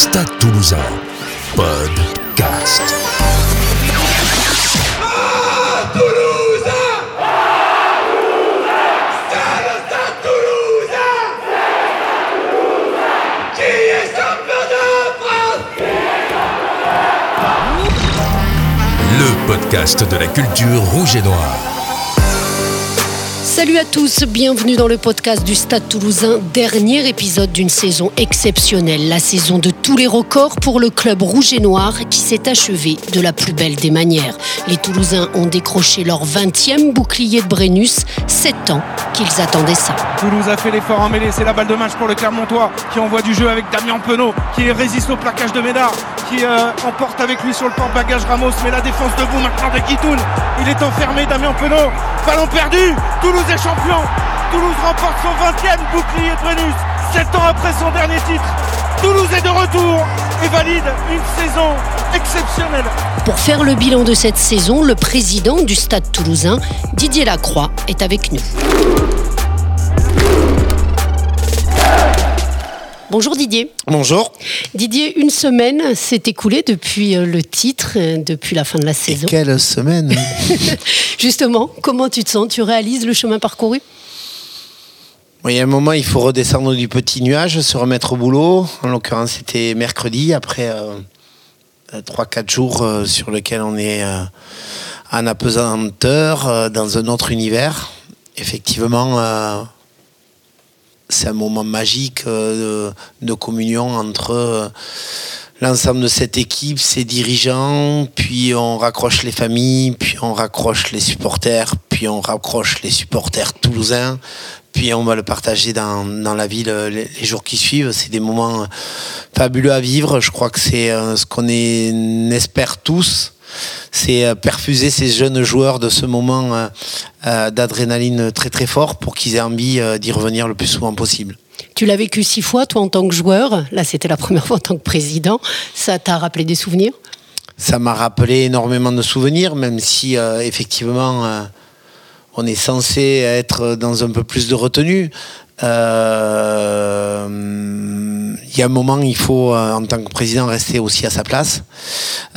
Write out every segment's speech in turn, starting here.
Stade Toulousain, podcast. Le podcast de la culture rouge et noire. Salut à tous, bienvenue dans le podcast du Stade toulousain, dernier épisode d'une saison exceptionnelle, la saison de tous les records pour le club rouge et noir qui s'est achevé de la plus belle des manières. Les Toulousains ont décroché leur 20e bouclier de Brennus, 7 ans qu'ils attendaient ça. Toulouse a fait l'effort en mêlée, c'est la balle de match pour le Clermontois qui envoie du jeu avec Damien Penaud, qui résiste au plaquage de Médard, qui euh, emporte avec lui sur le porte-bagage Ramos, mais la défense debout maintenant de Guitoun. Il est enfermé, Damien Penaud, ballon perdu, Toulouse est champion, Toulouse remporte son 20e bouclier de Brennus, 7 ans après son dernier titre. Toulouse est de retour et valide une saison exceptionnelle. Pour faire le bilan de cette saison, le président du Stade toulousain, Didier Lacroix, est avec nous. Bonjour Didier. Bonjour. Didier, une semaine s'est écoulée depuis euh, le titre, euh, depuis la fin de la saison. Et quelle semaine Justement, comment tu te sens? Tu réalises le chemin parcouru? Il y a un moment, il faut redescendre du petit nuage, se remettre au boulot. En l'occurrence, c'était mercredi, après euh, 3-4 jours euh, sur lesquels on est euh, en apesanteur, euh, dans un autre univers. Effectivement, euh, c'est un moment magique euh, de, communion entre euh, l'ensemble de cette équipe, ses dirigeants, puis on raccroche les familles, puis on raccroche les supporters, puis on raccroche les supporters toulousains, puis on va le partager dans, dans la ville euh, les, les jours qui suivent. C'est des moments euh, fabuleux à vivre. Je crois que c'est euh, ce qu'on espère tous. C'est perfuser ces jeunes joueurs de ce moment d'adrénaline très très fort pour qu'ils aient envie d'y revenir le plus souvent possible. Tu l'as vécu six fois, toi, en tant que joueur. Là, c'était la première fois en tant que président. Ça t'a rappelé des souvenirs? Ça m'a rappelé énormément de souvenirs, même si euh, effectivement euh, on est censé être dans un peu plus de retenue. Euh, Il y a un moment, il faut, euh, en tant que président, rester aussi à sa place.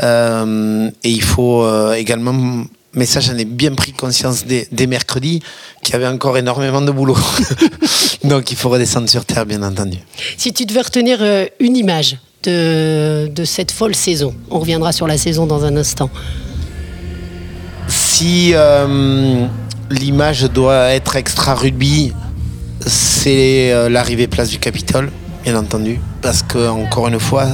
Euh, et il faut euh, également, mais ça j'en ai bien pris conscience dès, dès mercredi, qu'il y avait encore énormément de boulot. Donc il faut redescendre sur terre, bien entendu. Si tu devais retenir euh, une image de, de cette folle saison, on reviendra sur la saison dans un instant. Si euh, l'image doit être extra rugby, c'est euh, l'arrivée place du Capitole, bien entendu. Parce que, encore une fois,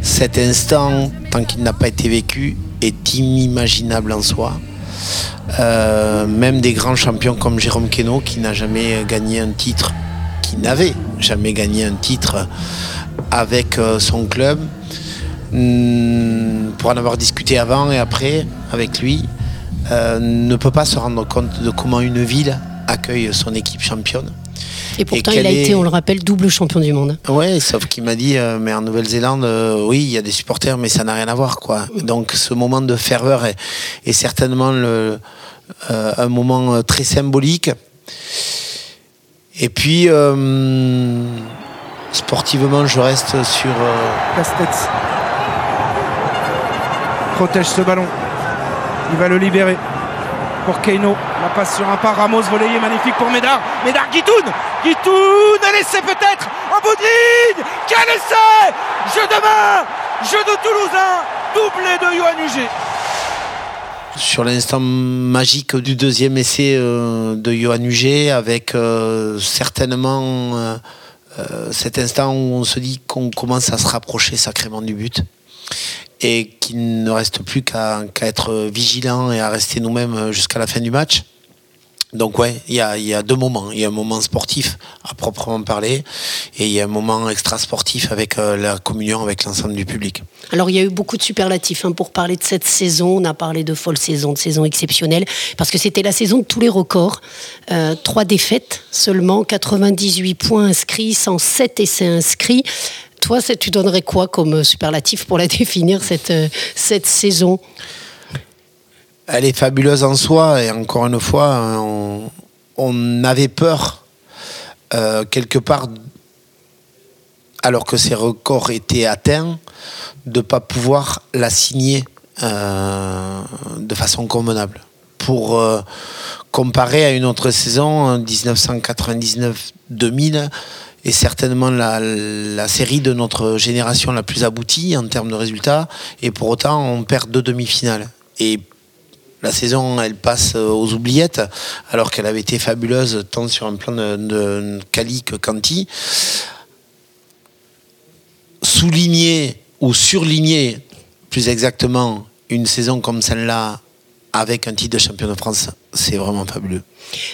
cet instant, tant qu'il n'a pas été vécu, est inimaginable en soi. Euh, même des grands champions comme Jérôme Queneau, qui n'a jamais gagné un titre, qui n'avait jamais gagné un titre avec euh, son club, hmm, pour en avoir discuté avant et après avec lui, euh, ne peut pas se rendre compte de comment une ville accueille son équipe championne. Et pourtant, il a est- été, on le rappelle, double champion du monde. Ouais, sauf qu'il m'a dit, euh, mais en Nouvelle-Zélande, euh, oui, il y a des supporters, mais ça n'a rien à voir, quoi. Donc, ce moment de ferveur est, est certainement le, euh, un moment très symbolique. Et puis, euh, sportivement, je reste sur. euh, Casse-tête. Protège ce ballon. Il va le libérer. Pour Keino. La passe sur un pas. Ramos volayé magnifique pour Médard. Médard Guitoun. Guitoun. Un essai peut-être. En bout de ligne. Quel essai Jeu de main. Jeu de Toulousain. Doublé de Johan Huget. sur l'instant magique du deuxième essai euh, de Johan Huget, avec euh, certainement euh, cet instant où on se dit qu'on commence à se rapprocher sacrément du but et qu'il ne reste plus qu'à être vigilant et à rester nous-mêmes jusqu'à la fin du match. Donc ouais, il y a, il y a deux moments. Il y a un moment sportif à proprement parler et il y a un moment extra-sportif avec euh, la communion avec l'ensemble du public. Alors, il y a eu beaucoup de superlatifs hein, pour parler de cette saison. On a parlé de folle saison, de saison exceptionnelle, parce que c'était la saison de tous les records. Euh, trois défaites seulement, 98 points inscrits, 107 essais inscrits. Toi, tu donnerais quoi comme superlatif pour la définir, cette, euh, cette saison? Elle est fabuleuse en soi et encore une fois, hein, on, avait peur euh, quelque part alors que ces records étaient atteints, de ne pas pouvoir la signer euh, de façon convenable. Pour euh, comparer à une autre saison, 1999-2000, est certainement la, série de notre génération la plus aboutie en termes de résultats, et pour autant on perd deux demi-finales. Et la saison, elle passe aux oubliettes, alors qu'elle avait été fabuleuse tant sur un plan de, de Cali que Canti. Souligner ou surligner, plus exactement, une saison comme celle-là avec un titre de champion de France, c'est vraiment fabuleux.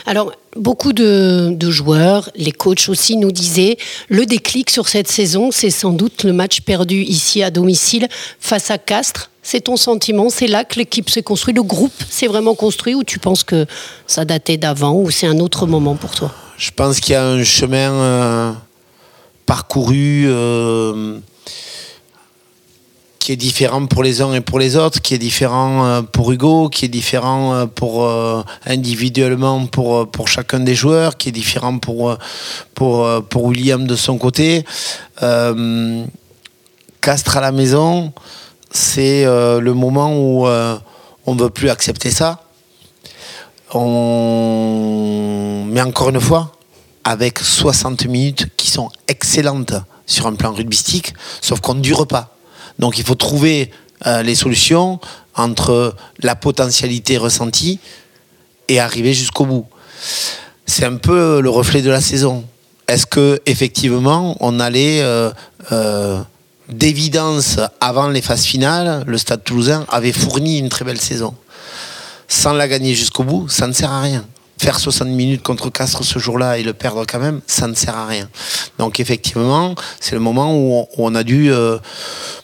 Alors, beaucoup de, joueurs, les coachs aussi nous disaient, le déclic sur cette saison, c'est sans doute le match perdu ici à domicile face à Castres. C'est ton sentiment C'est là que l'équipe s'est construite Le groupe s'est vraiment construit ou tu penses que ça datait d'avant ou c'est un autre moment pour toi? Je pense qu'il y a un chemin euh, parcouru. Euh, qui est différent pour les uns et pour les autres, qui est différent euh, pour Hugo, qui est différent euh, pour euh, individuellement pour, pour chacun des joueurs, qui est différent pour, pour, pour William de son côté. Castre à la maison, c'est le moment où on ne veut plus accepter ça. Mais encore une fois, avec 60 minutes qui sont excellentes sur un plan rugbystique, sauf qu'on ne dure pas. Donc il faut trouver euh, les solutions entre la potentialité ressentie et arriver jusqu'au bout. C'est un peu le reflet de la saison. Est-ce que effectivement on allait euh, euh, d'évidence avant les phases finales, le Stade Toulousain avait fourni une très belle saison. Sans la gagner jusqu'au bout, ça ne sert à rien faire 60 minutes contre Castres ce jour-là et le perdre quand même, ça ne sert à rien. Donc effectivement, c'est le moment où on, a dû euh,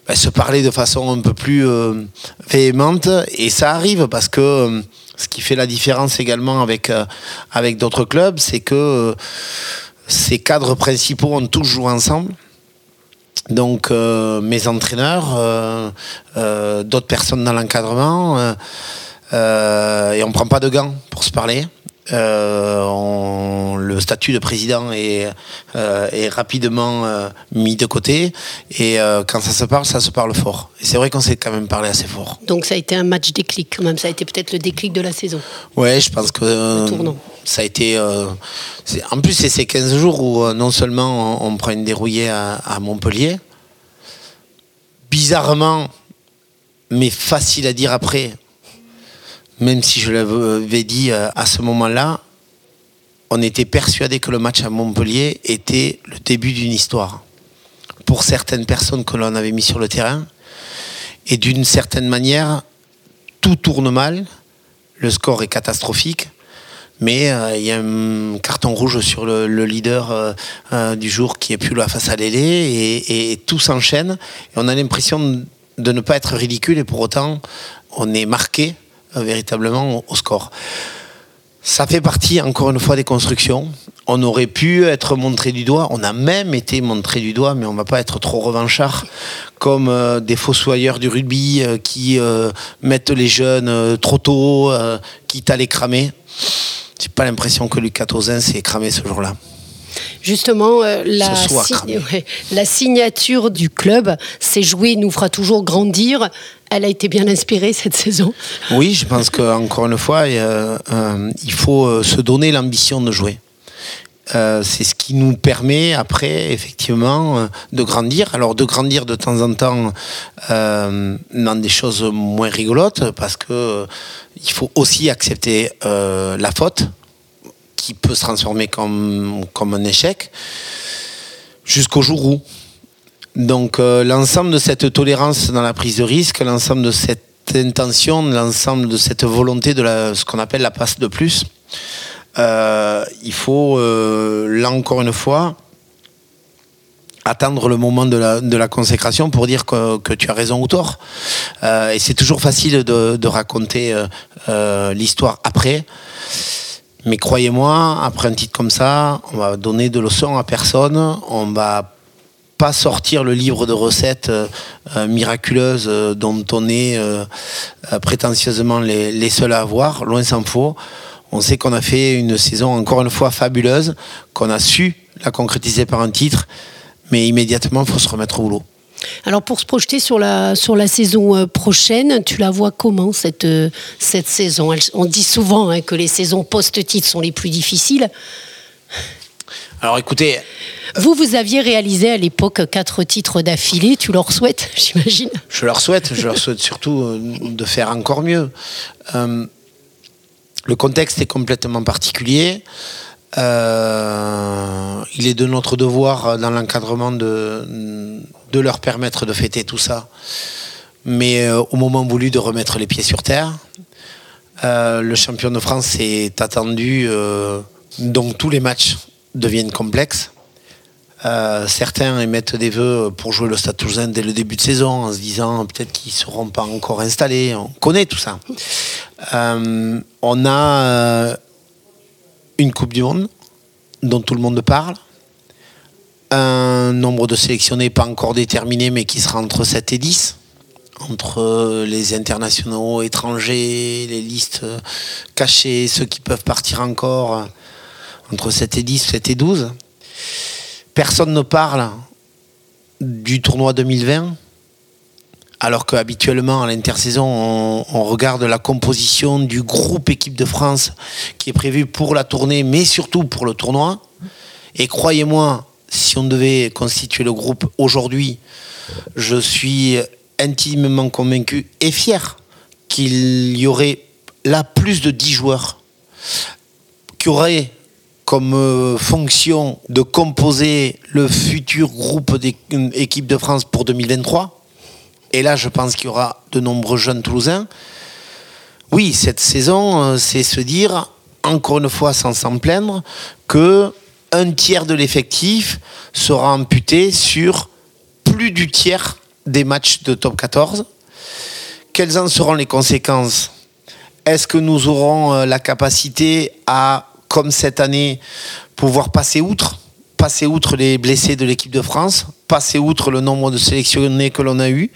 ben, se parler de façon un peu plus euh, véhémente et ça arrive parce que euh, ce qui fait la différence également avec, avec d'autres clubs, c'est que ces cadres principaux ont tous joué ensemble. Donc mes entraîneurs, d'autres personnes dans l'encadrement, et on ne prend pas de gants pour se parler. Euh, le statut de président est, euh, est rapidement euh, mis de côté et quand ça se parle, ça se parle fort. Et c'est vrai qu'on s'est quand même parlé assez fort. Donc ça a été un match déclic quand même, ça a été peut-être le déclic de la saison. Ouais, je pense que ça a été... en plus, c'est ces 15 jours où non seulement on, prend une dérouillée à, à Montpellier, bizarrement, mais facile à dire après, même si je l'avais dit euh, à ce moment-là, on était persuadé que le match à Montpellier était le début d'une histoire. Pour certaines personnes que l'on avait mis sur le terrain, et d'une certaine manière, tout tourne mal, le score est catastrophique, mais euh, il y a un carton rouge sur le, leader euh, du jour qui est plus là face à Lélé, et, tout s'enchaîne, on a l'impression de ne pas être ridicule, et pour autant, on est marqué véritablement au score. Ça fait partie, encore une fois, des constructions. On aurait pu être montré du doigt, on a même été montré du doigt, mais on ne va pas être trop revanchard, comme euh, des fossoyeurs du rugby euh, qui mettent les jeunes trop tôt, quitte à les cramer. J'ai pas l'impression que Lucas Tozin s'est cramé ce jour-là. Justement, la, la, signature du club, c'est jouer nous fera toujours grandir elle a été bien inspirée cette saison. Oui, je pense qu'encore une fois, euh, il faut euh, se donner l'ambition de jouer. Euh, c'est ce qui nous permet après effectivement de grandir. Alors de grandir de temps en temps dans des choses moins rigolotes parce que il faut aussi accepter la faute qui peut se transformer comme, comme un échec jusqu'au jour où donc euh, l'ensemble de cette tolérance dans la prise de risque, l'ensemble de cette intention, l'ensemble de cette volonté de ce qu'on appelle la passe de plus, euh, il faut, euh, là encore une fois, attendre le moment de la, consécration pour dire que, tu as raison ou tort. et c'est toujours facile de, de raconter l'histoire après. Mais croyez-moi, après un titre comme ça, on va donner de leçons à personne. On va pas sortir le livre de recettes euh, euh, miraculeuses euh, dont on est prétentieusement les, seuls à avoir, loin s'en faut. On sait qu'on a fait une saison encore une fois fabuleuse, qu'on a su la concrétiser par un titre, mais immédiatement, il faut se remettre au boulot. Alors pour se projeter sur la, sur la saison prochaine, tu la vois comment cette, cette saison? On dit souvent hein, que les saisons post-titres sont les plus difficiles. Alors écoutez. Vous, vous aviez réalisé à l'époque quatre titres d'affilée. Tu leur souhaites, j'imagine Je leur souhaite. Je leur souhaite surtout euh, de faire encore mieux. le contexte est complètement particulier. Euh, il est de notre devoir dans l'encadrement de, leur permettre de fêter tout ça. Mais euh, au moment voulu de remettre les pieds sur terre, euh, le champion de France est attendu, donc tous les matchs deviennent complexes. Certains émettent des vœux pour jouer le Stade Toulousain dès le début de saison en se disant peut-être qu'ils ne seront pas encore installés. On connaît tout ça. on a une Coupe du Monde dont tout le monde parle, un nombre de sélectionnés pas encore déterminé mais qui sera entre 7 et 10 entre les internationaux étrangers, les listes cachées, ceux qui peuvent partir encore, entre 7 et 10, 7 et 12. Personne ne parle du tournoi 2020 alors qu'habituellement, à l'intersaison, on, regarde la composition du groupe équipe de France qui est prévu pour la tournée, mais surtout pour le tournoi. Et croyez-moi, si on devait constituer le groupe aujourd'hui, je suis intimement convaincu et fier qu'il y aurait là plus de 10 joueurs qui auraient comme euh, fonction de composer le futur groupe d'équipe de France pour 2023 et là, je pense qu'il y aura de nombreux jeunes Toulousains. Oui, cette saison, euh, c'est se dire, encore une fois, sans s'en plaindre, que un tiers de l'effectif sera amputé sur plus du tiers des matchs de top 14. Quelles en seront les conséquences? Est-ce que nous aurons euh, la capacité à, comme cette année, pouvoir passer outre passer outre les blessés de l'équipe de France, passer outre le nombre de sélectionnés que l'on a eu.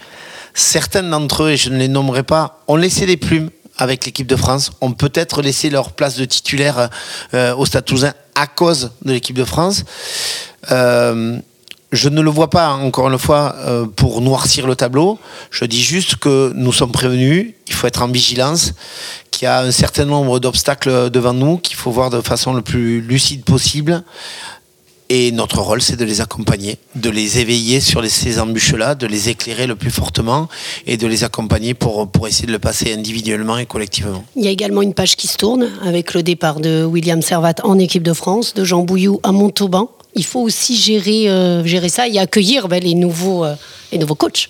Certains d'entre eux, et je ne les nommerai pas, ont laissé des plumes avec l'équipe de France, ont peut-être laissé leur place de titulaire euh, au Stade à cause de l'équipe de France. Euh, je ne le vois pas, encore une fois, euh, pour noircir le tableau. Je dis juste que nous sommes prévenus, il faut être en vigilance, qu'il y a un certain nombre d'obstacles devant nous, qu'il faut voir de façon le plus lucide possible. Et notre rôle, c'est de les accompagner, de les éveiller sur ces embûches-là, de les éclairer le plus fortement et de les accompagner pour, pour essayer de le passer individuellement et collectivement. Il y a également une page qui se tourne avec le départ de William Servat en équipe de France, de Jean Bouillou à Montauban. Il faut aussi gérer, euh, ça et accueillir ben, les, nouveaux, euh, les nouveaux coachs.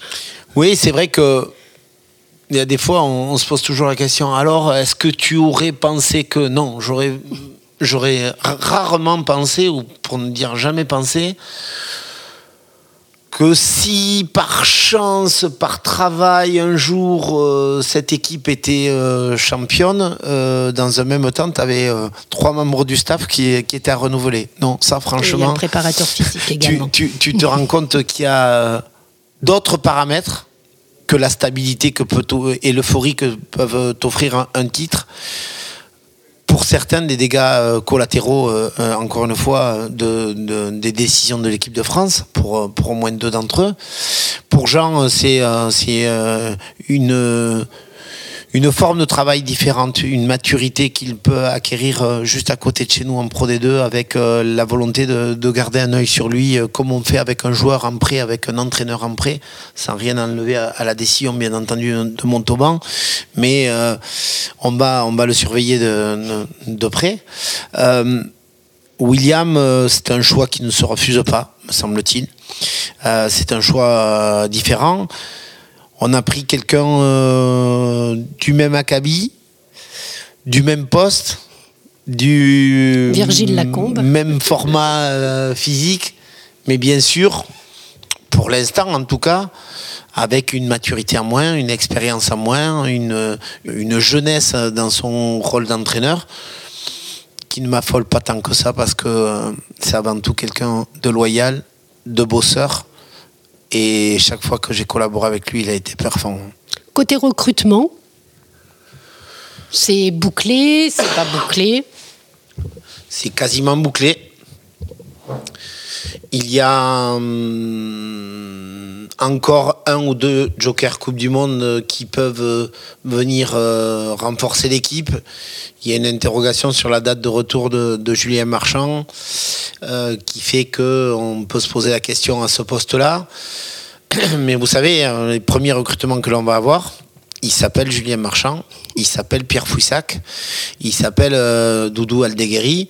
Oui, c'est vrai que y des fois, on, se pose toujours la question alors, est-ce que tu aurais pensé que non j'aurais rarement pensé, ou pour ne dire jamais pensé, que si par chance, par travail, un jour, euh, cette équipe était euh, championne, euh, dans un même temps, tu avais trois membres du staff qui, qui, étaient à renouveler. Non, ça franchement... un préparateur physique également. Tu, te rends compte qu'il y a d'autres paramètres que la stabilité que peut et l'euphorie que peuvent t'offrir un titre pour certains des dégâts euh, collatéraux, euh, euh, encore une fois, de, des décisions de l'équipe de France, pour, pour au moins deux d'entre eux. Pour Jean, c'est une une forme de travail différente, une maturité qu'il peut acquérir euh, juste à côté de chez nous en Pro D2 avec euh, la volonté de, garder un œil sur lui euh, comme on fait avec un joueur en prêt, avec un entraîneur en prêt, sans rien enlever à, la décision bien entendu de Montauban, mais on, va, on va le surveiller de, de, près. William, c'est un choix qui ne se refuse pas, me semble-t-il. c'est un choix différent. On a pris quelqu'un euh, du même acabit, du même poste, du Virgile Lacombe. même format euh, physique, mais bien sûr, pour l'instant en tout cas, avec une maturité en moins, une expérience en moins, une, une jeunesse dans son rôle d'entraîneur qui ne m'affole pas tant que ça parce que euh, c'est avant tout quelqu'un de loyal, de bosseur et chaque fois que j'ai collaboré avec lui, il a été performant. Côté recrutement, c'est bouclé, c'est pas bouclé? C'est quasiment bouclé. Il y a hum, encore un ou deux Joker Coupe du Monde qui peuvent venir euh, renforcer l'équipe. Il y a une interrogation sur la date de retour de, Julien Marchand euh, qui fait qu'on peut se poser la question à ce poste-là. Mais vous savez, euh, les premiers recrutements que l'on va avoir, il s'appelle Julien Marchand, il s'appelle Pierre Fouissac, il s'appelle euh, Doudou Aldeguerri,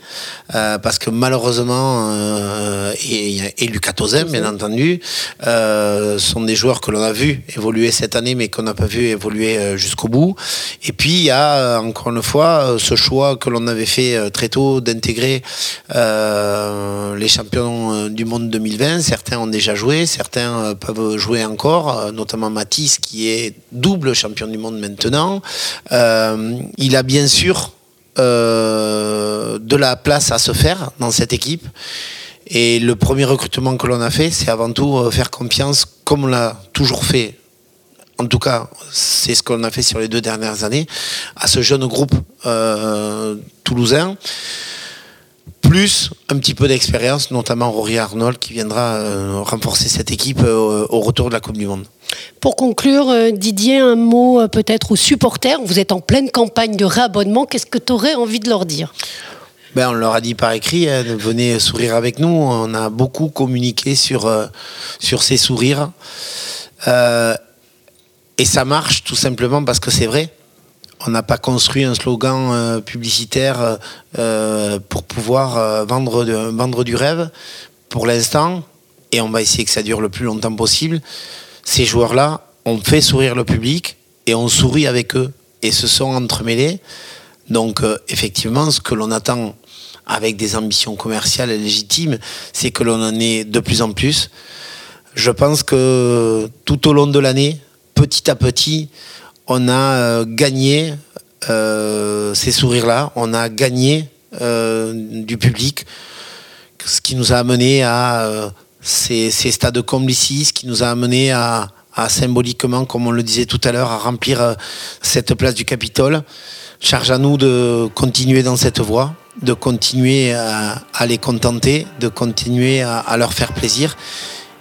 euh, parce que malheureusement, euh, et, et Lucas Tozem, bien entendu, euh, sont des joueurs que l'on a vu évoluer cette année, mais qu'on n'a pas vu évoluer jusqu'au bout. Et puis, il y a, encore une fois, ce choix que l'on avait fait très tôt d'intégrer les champions du monde 2020. Certains ont déjà joué, certains peuvent jouer encore, notamment Matisse, qui est double champion du monde maintenant. Euh, il a bien sûr euh, de la place à se faire dans cette équipe. Et le premier recrutement que l'on a fait, c'est avant tout euh, faire confiance, comme on l'a toujours fait. En tout cas, c'est ce qu'on a fait sur les deux dernières années, à ce jeune groupe toulousain plus un petit peu d'expérience, notamment Rory Arnold qui viendra renforcer cette équipe au retour de la Coupe du Monde. Pour conclure, euh, Didier, un mot euh, peut-être aux supporters. Vous êtes en pleine campagne de réabonnement. Qu'est-ce que tu aurais envie de leur dire? Ben, on leur a dit par écrit, hein, venez sourire avec nous. On a beaucoup communiqué sur, euh, ces sourires. Euh, et ça marche tout simplement parce que c'est vrai. On n'a pas construit un slogan euh, publicitaire euh, pour pouvoir euh, vendre, vendre du rêve pour l'instant. Et on va essayer que ça dure le plus longtemps possible. Ces joueurs-là, on fait sourire le public et on sourit avec eux. Et se sont entremêlés. Donc, euh, effectivement, ce que l'on attend avec des ambitions commerciales légitimes, c'est que l'on en ait de plus en plus. Je pense que tout au long de l'année, petit à petit, on a euh, gagné euh, ces sourires-là, on a gagné du public, ce qui nous a amené à ces, ces stades comme ici, ce qui nous a amené à, à symboliquement, comme on le disait tout à l'heure, à remplir euh, cette place du Capitole. Charge à nous de continuer dans cette voie, de continuer à, à les contenter, de continuer à, à leur faire plaisir.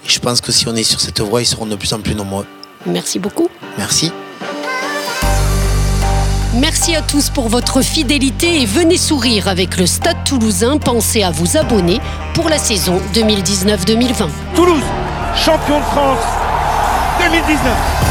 Et je pense que si on est sur cette voie, ils seront de plus en plus nombreux. Merci beaucoup. Merci. Merci à tous pour votre fidélité et venez sourire avec le Stade toulousain. Pensez à vous abonner pour la saison 2019-2020. Toulouse, champion de France 2019.